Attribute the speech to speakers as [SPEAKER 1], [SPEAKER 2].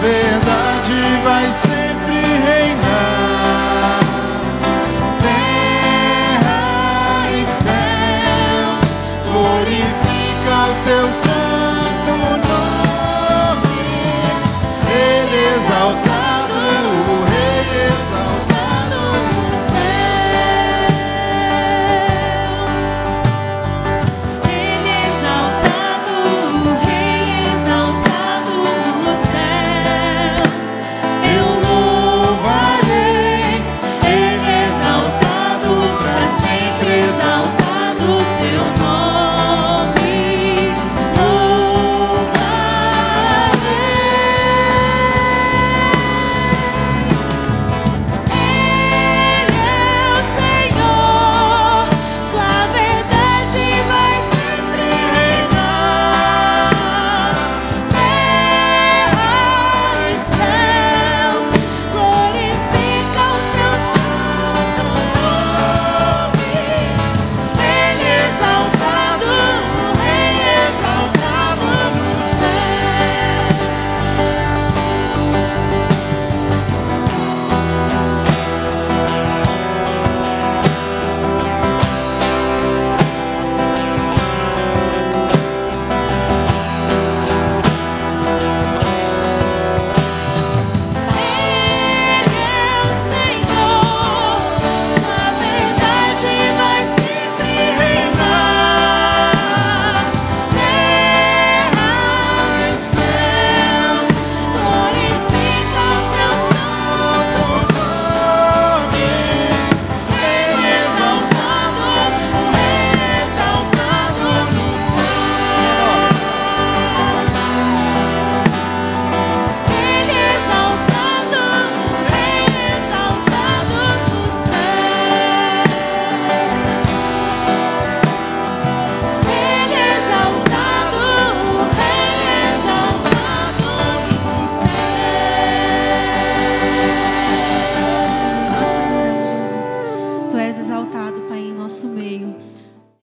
[SPEAKER 1] having